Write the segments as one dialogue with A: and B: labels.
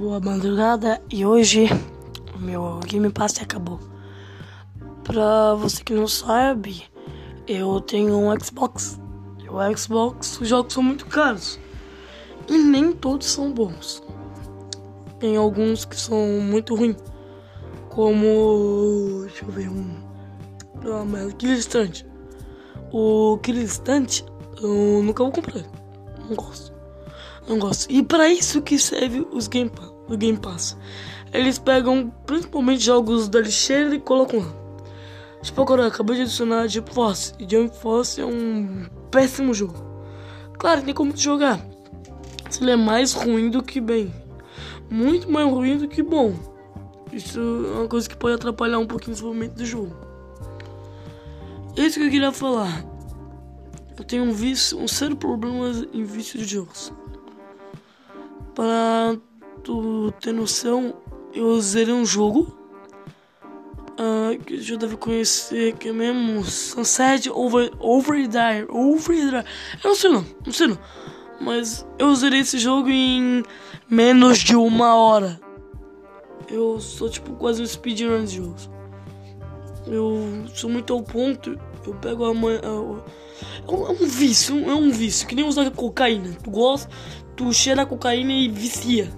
A: boa madrugada e hoje o meu Game Pass acabou. Pra você que não sabe, eu tenho um Xbox. E o Xbox, os jogos são muito caros. E nem todos são bons. Tem alguns que são muito ruins. Como. Deixa eu ver um. Ah, mas Killer Instant. O Killer Instant eu nunca vou comprar. Não gosto. Não gosto. E para isso que serve os Game Pass, o Game Pass. Eles pegam principalmente jogos da lixeira e colocam lá. Tipo, agora acabei de adicionar Jump Force. E Jump Force é um péssimo jogo. Claro, tem como jogar. Se ele é mais ruim do que bem. Muito mais ruim do que bom. Isso é uma coisa que pode atrapalhar um pouquinho o desenvolvimento do jogo. É isso que eu queria falar. Eu tenho um vício, um sério problema em vício de jogos. Para tu ter noção, eu zerei um jogo uh, que já deve conhecer, que é mesmo Sunset Over, Overdrive. Overdrive. Eu não sei não, não sei não. Mas eu zerei esse jogo em menos de uma hora. Eu sou tipo quase um speedrun de jogos. Eu sou muito ao ponto. Eu pego a manhã. É um, vício, é um vício. Que nem usar cocaína. Tu gosta, tu cheira a cocaína e vicia.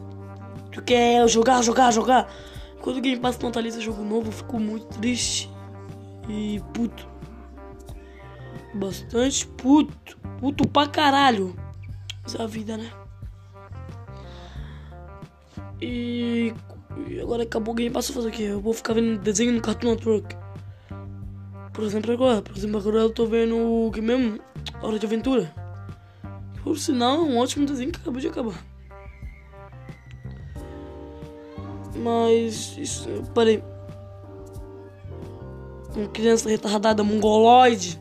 A: Tu quer jogar, jogar, jogar. Quando o Game Pass não atualiza jogo novo, eu fico muito triste. E puto. Bastante puto. Puto pra caralho. Essa é a vida, né? E, e agora acabou o Game Pass, eu fazer o quê? Eu vou ficar vendo desenho no Cartoon Network. Por exemplo, agora. Por exemplo, agora eu tô vendo o que mesmo? Hora de Aventura. Por sinal, é um ótimo desenho que acabou de acabar. Mas isso. Parei. Uma criança retardada mongoloide.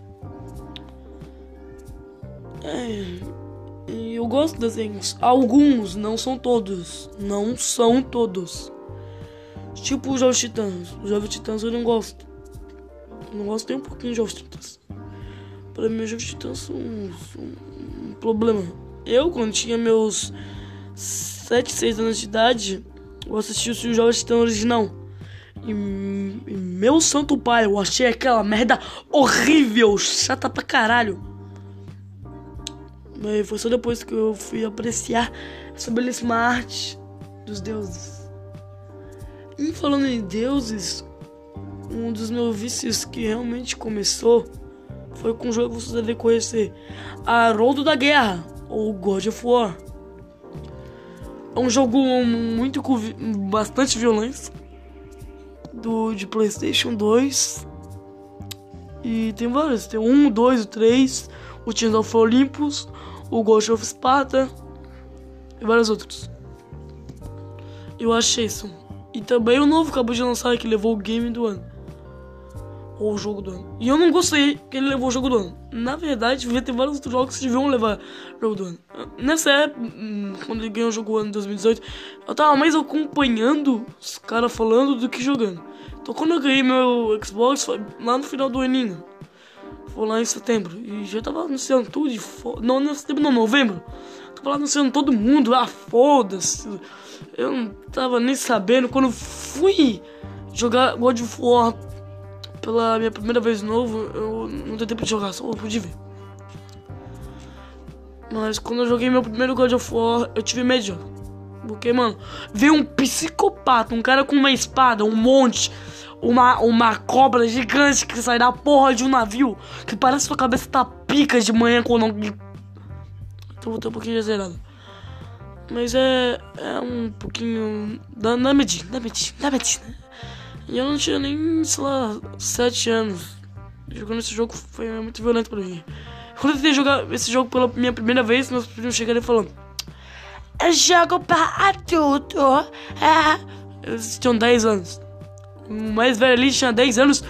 A: É, eu gosto de desenhos. Alguns, não são todos. Não são todos. Tipo os Jovens Titãs. Os Jovens Titãs eu não gosto. Não gosto nem um pouquinho de Jovens Titãs. Pra mim, os Jovens Titãs são, são um problema. Eu, quando tinha meus 7, 6 anos de idade, eu assisti o Jovem Titã original. E, e, meu santo pai, eu achei aquela merda horrível, chata pra caralho. Mas foi só depois que eu fui apreciar essa belíssima arte dos deuses. E falando em deuses, um dos meus vícios que realmente começou foi com o jogo que vocês devem conhecer: Haroldo da Guerra, ou God of War. É um jogo muito com bastante violência do de PlayStation 2. E tem vários, tem um, dois, três, o Tears of Olympus, o Ghost of Sparta e vários outros. Eu achei isso. E também o novo acabou de lançar que levou o game do ano ou o jogo do ano. E eu não gostei que ele levou o jogo do ano. Na verdade, devia ter vários outros jogos que deviam levar o jogo do ano. Nessa época, hum, quando ele ganhou o jogo do ano em 2018, eu tava mais acompanhando os caras falando do que jogando. Então quando eu ganhei meu Xbox, foi lá no final do aninho. Foi lá em setembro. E já tava anunciando tudo de fo... Não, não setembro, não, novembro. Tava lá anunciando todo mundo. Ah, foda-se. Eu não tava nem sabendo. Quando fui jogar God of War pela minha primeira vez novo, eu não tenho tempo de jogar, só pude ver. Mas quando eu joguei meu primeiro God of War, eu tive medo. Porque, mano, veio um psicopata, um cara com uma espada, um monte, uma, uma cobra gigante que sai da porra de um navio, que parece que sua cabeça tá pica de manhã quando. Então vou ter um pouquinho zerado. Mas é. É um pouquinho. Dá, dá medinho, dá medinho, dá medinho, né? E eu não tinha nem, sei lá, 7 anos. Jogando esse jogo foi muito violento pra mim. Quando eu tentei jogar esse jogo pela minha primeira vez, meus primos chegaram e falando: É jogo pra adulto. É. Eles tinham 10 anos. O mais velho ali tinha 10 anos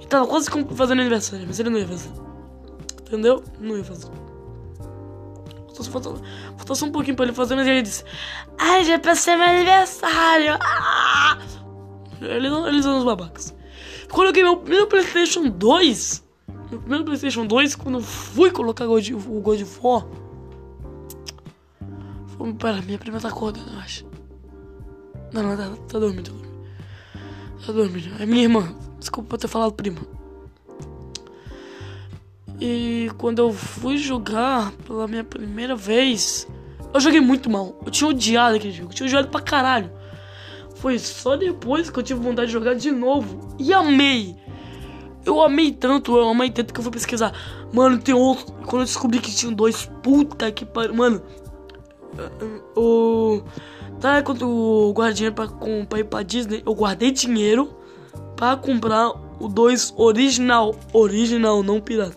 A: e tava quase fazendo aniversário, mas ele não ia fazer. Entendeu? Não ia fazer. Faltou, faltou só um pouquinho pra ele fazer, mas ele disse: Ai, já passei meu aniversário. Ah! Eles, eles são os babacas. Quando eu ganhei meu primeiro PlayStation 2, meu primeiro PlayStation 2, quando fui colocar God, o God of War, foi para minha primeira corda, eu acho. Não, não, tá, tá dormindo, tá dormindo. Tá. É minha irmã. Desculpa ter falado prima. E quando eu fui jogar pela minha primeira vez, eu joguei muito mal. Eu tinha odiado aquele jogo. Eu tinha odiado pra caralho. Foi só depois que eu tive vontade de jogar de novo. E amei. Eu amei tanto, eu amei tanto que eu fui pesquisar. Mano, tem outro. Quando eu descobri que tinha dois, puta que pariu. Mano, o. Tá, quando eu guardei dinheiro pra, com, pra ir pra Disney, eu guardei dinheiro pra comprar o 2 original. Original, não pirata.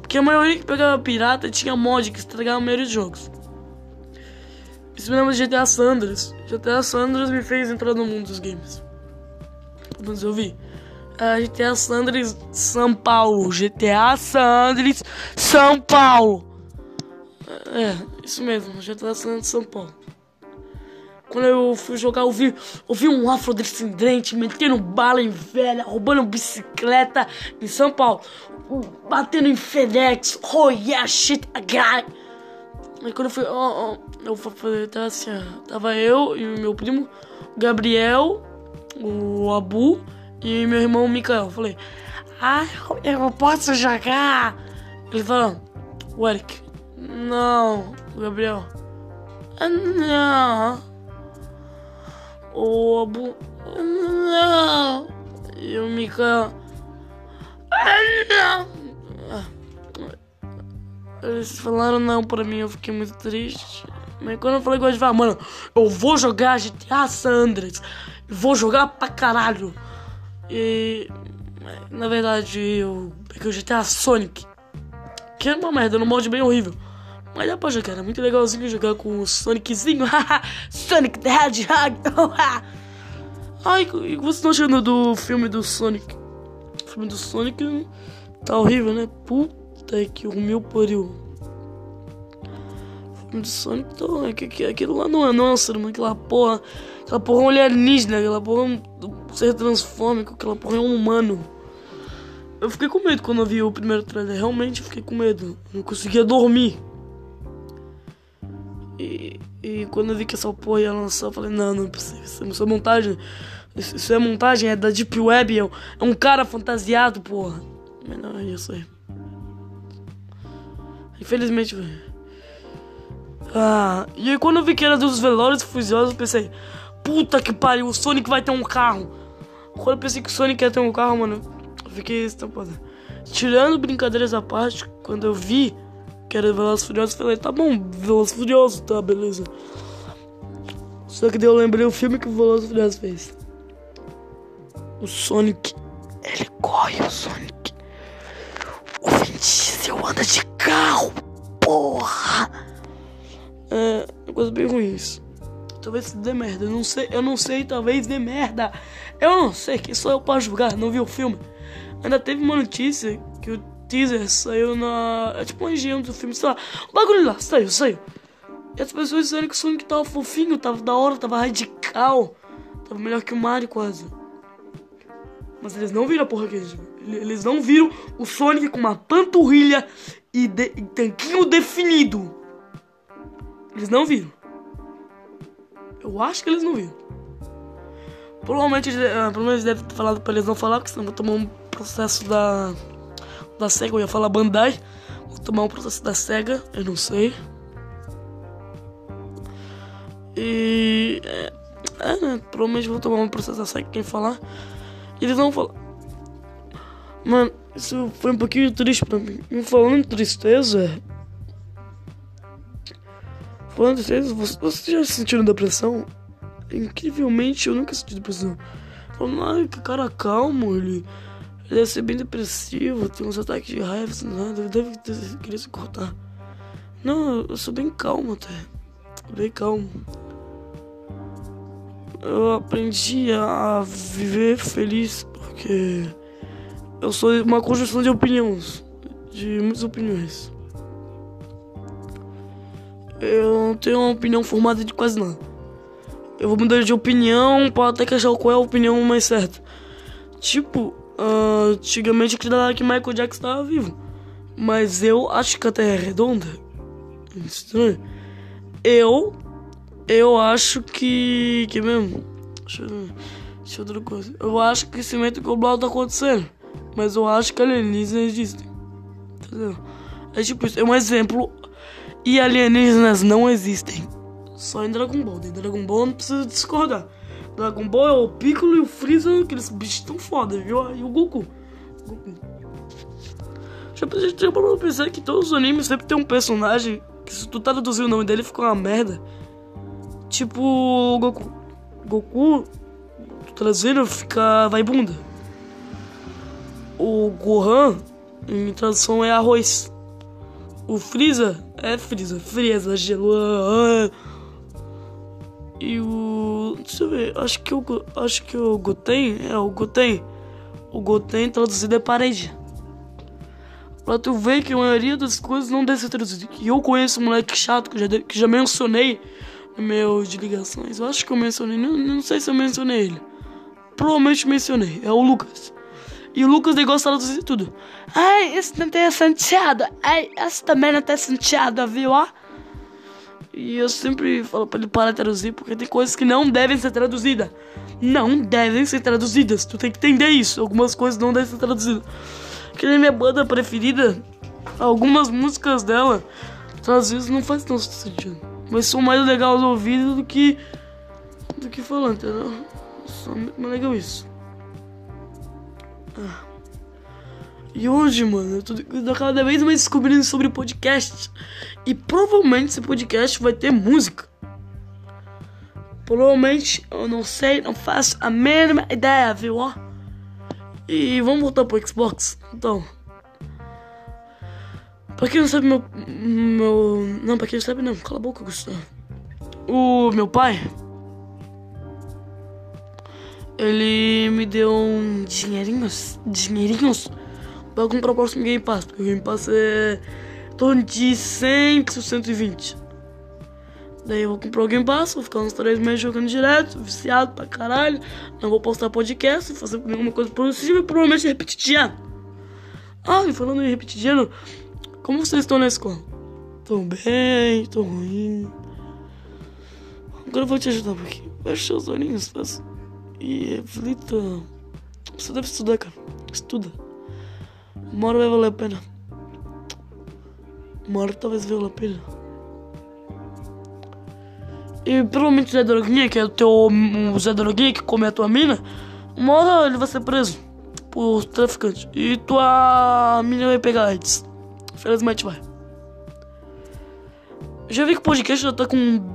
A: Porque a maioria que pegava pirata tinha mod que estragava a maioria dos jogos. Lembra de GTA Sanders. GTA Sanders me fez entrar no mundo dos games. Mas eu vi. Uh, GTA Sanders São Paulo. GTA Sanders São Paulo. É, isso mesmo. GTA Sanders São Paulo. Quando eu fui jogar, eu vi, um afrodescendente metendo bala em velha, roubando bicicleta em São Paulo, batendo em FedEx. Oh yeah, shit, guy. Aí quando eu fui, oh, oh, eu fui, tava assim, tava eu e meu primo, Gabriel, o Abu e meu irmão Mikael. Eu falei, ah, eu posso jogar? Ele falou, o Eric, não, Gabriel, não o Abu. Não! E o Mika. Não! Eles falaram não pra mim, eu fiquei muito triste. Mas quando eu falei com eles, falaram, mano, eu vou jogar GTA Sanders. Vou jogar pra caralho. E. Na verdade, eu peguei o GTA Sonic. Que é uma merda, no mod bem horrível. Mas dá pra jogar, é muito legalzinho jogar com o Soniczinho. Sonic the Hedgehog. Ai, vocês estão achando do filme do Sonic? O filme do Sonic tá horrível, né? Puta que o meu pariu. Filme do Sonic tá. É aquilo lá não é, não é ser humano, aquela porra. Aquela porra é um alienígena, aquela porra é um ser transfômico, aquela porra é um humano. Eu fiquei com medo quando eu vi o primeiro trailer, realmente fiquei com medo. Não conseguia dormir. E, e quando eu vi que essa porra ia lançar, eu falei, não, não é possível. Isso é montagem. Isso é montagem, é da Deep Web, é é um cara fantasiado, porra. Mas não, é isso aí. Infelizmente. Ah, e aí quando eu vi que era dos e Furiosos, eu pensei, puta que pariu, o Sonic vai ter um carro. Quando eu pensei que o Sonic ia ter um carro, mano, eu fiquei estampado. Tirando brincadeiras à parte, quando eu vi que era Velozes Furiosos, falei, tá bom, Velozes Furiosos, tá, beleza. Só que daí eu lembrei o filme que o Velozes Furiosos fez. O Sonic, ele corre o Sonic. O Vin Diesel anda de carro, porra. É, coisa bem ruim isso. Talvez dê merda, eu não sei, eu não sei, talvez dê merda. Eu não sei, que sou eu pra julgar, não vi o filme. Ainda teve uma notícia que o teaser saiu na. É tipo um engenho do filme, sei lá. O bagulho lá, saiu, saiu. E as pessoas disseram que o Sonic tava fofinho, tava da hora, tava radical. Tava melhor que o Mario quase. Mas eles não viram a porra que eles Eles não viram o Sonic com uma panturrilha e, de, e tanquinho definido. Eles não viram. Eu acho que eles não viram. Provavelmente, provavelmente eles devem ter falado pra eles não falar, porque senão vou tomar um processo da da SEGA, eu ia falar Bandai. Vou tomar um processo da SEGA, eu não sei. E. É, é né? Provavelmente vou tomar um processo da SEGA, quem falar. Eles vão falar. Mano, isso foi um pouquinho triste pra mim. E falando tristeza. Falando tristeza, você já sentiu depressão? Incrivelmente eu nunca senti depressão. Falando, ai, que cara calmo, ele ele deve ser bem depressivo, tem uns ataques de raiva, nada, deve ter, querer se cortar. Não, eu sou bem calmo até. Bem calmo. Eu aprendi a viver feliz porque eu sou uma conjunção de opiniões, de muitas opiniões. Eu não tenho uma opinião formada de quase nada. Eu vou mudar de opinião para até que achar qual é a opinião mais certa. Tipo, Uh, antigamente acreditava que Michael Jackson estava vivo. Mas eu acho que a Terra é redonda. Estranho. Eu. Eu acho que. Que mesmo. Deixa eu. Deixa eu outra coisa. Eu acho que o crescimento global tá acontecendo. Mas eu acho que alienígenas existem. Entendeu? É tipo isso. É um exemplo. E alienígenas não existem. Só em Dragon Ball. Em Dragon Ball não precisa discordar. Dragon Ball é o Piccolo e o Freeza, aqueles bichos tão foda, viu? E o Goku. Goku. Já tinha pra pensar que todos os animes sempre tem um personagem que se tu traduzir o nome dele fica uma merda. Tipo Goku. Goku, traduzindo, fica vai bunda. O Gohan, em tradução, é arroz. O Freeza é Freeza. Freeza, gelo. E o. Deixa eu ver. Acho que o. Acho que o Goten. É o Goten. O Goten traduzido é parede. Pra tu ver que a maioria das coisas não deve ser traduzida. E eu conheço um moleque chato que já, que já mencionei no meu de ligações. Eu acho que eu mencionei. Não, não sei se eu mencionei ele. Provavelmente mencionei. É o Lucas. E o Lucas de traduzir tudo. Ai, esse não tem sentido. Ai, esse também não tem sentido, viu? Ó. E eu sempre falo pra ele parar de traduzir, porque tem coisas que não devem ser traduzidas. Não devem ser traduzidas. Tu tem que entender isso. Algumas coisas não devem ser traduzidas. Que nem minha banda preferida, algumas músicas dela, vezes não faz tanto sentido. Mas são mais legais ao ouvido do que. do que falando, entendeu? Só mais legal isso. E hoje, mano, eu tô cada vez mais descobrindo sobre podcast. E provavelmente esse podcast vai ter música. Provavelmente, eu não sei, não faço a mínima ideia, viu? Ó. E vamos voltar pro Xbox. Então. Pra quem não sabe, meu. meu não, pra quem não sabe, não. Cala a boca, Gustavo. O meu pai. Ele me deu um dinheirinhos. Dinheirinhos pra comprar o próximo Game Pass. Porque o Game Pass é torno de 100 por 120. Daí eu vou comprar o Game Pass, vou ficar uns 3 meses jogando direto, viciado pra caralho. Não vou postar podcast, fazer nenhuma coisa produtiva e provavelmente repetidiano. Ah, e falando em repetidiano, como vocês estão na escola? Tô bem, tô ruim. Agora eu vou te ajudar um pouquinho. Fecha os olhinhos, faz. E reflita. Você deve estudar, cara. Estuda. Uma hora vai valer a pena. Uma hora talvez valha a pena. E provavelmente o Zé Droguinha, que é o teu o Zé Droguinha que come a tua mina, uma hora ele vai ser preso por traficante. E tua mina vai pegar AIDS. Felizmente vai. Já vi que o podcast já tá com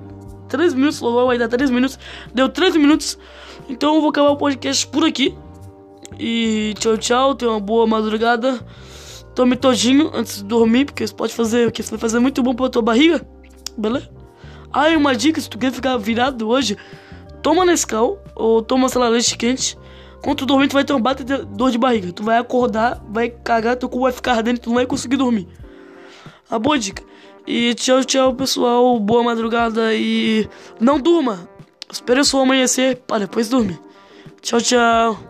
A: 3 minutos, logo vai dar 3 minutos. Deu 3 minutos. Então eu vou acabar o podcast por aqui. E tchau, tchau. Tenha uma boa madrugada. Tome todinho antes de dormir, porque isso pode fazer o que? Isso vai fazer muito bom pra tua barriga. Beleza? Ah, e uma dica, se tu quer ficar virado hoje, toma Nescau ou toma, sei lá, leite quente. Quando tu dormir, tu vai ter um bate de dor de barriga. Tu vai acordar, vai cagar, teu cu vai ficar ardendo, tu não vai conseguir dormir. A boa dica. E tchau, tchau, pessoal. Boa madrugada e não durma. Espere o sol amanhecer para depois dormir. Tchau, tchau.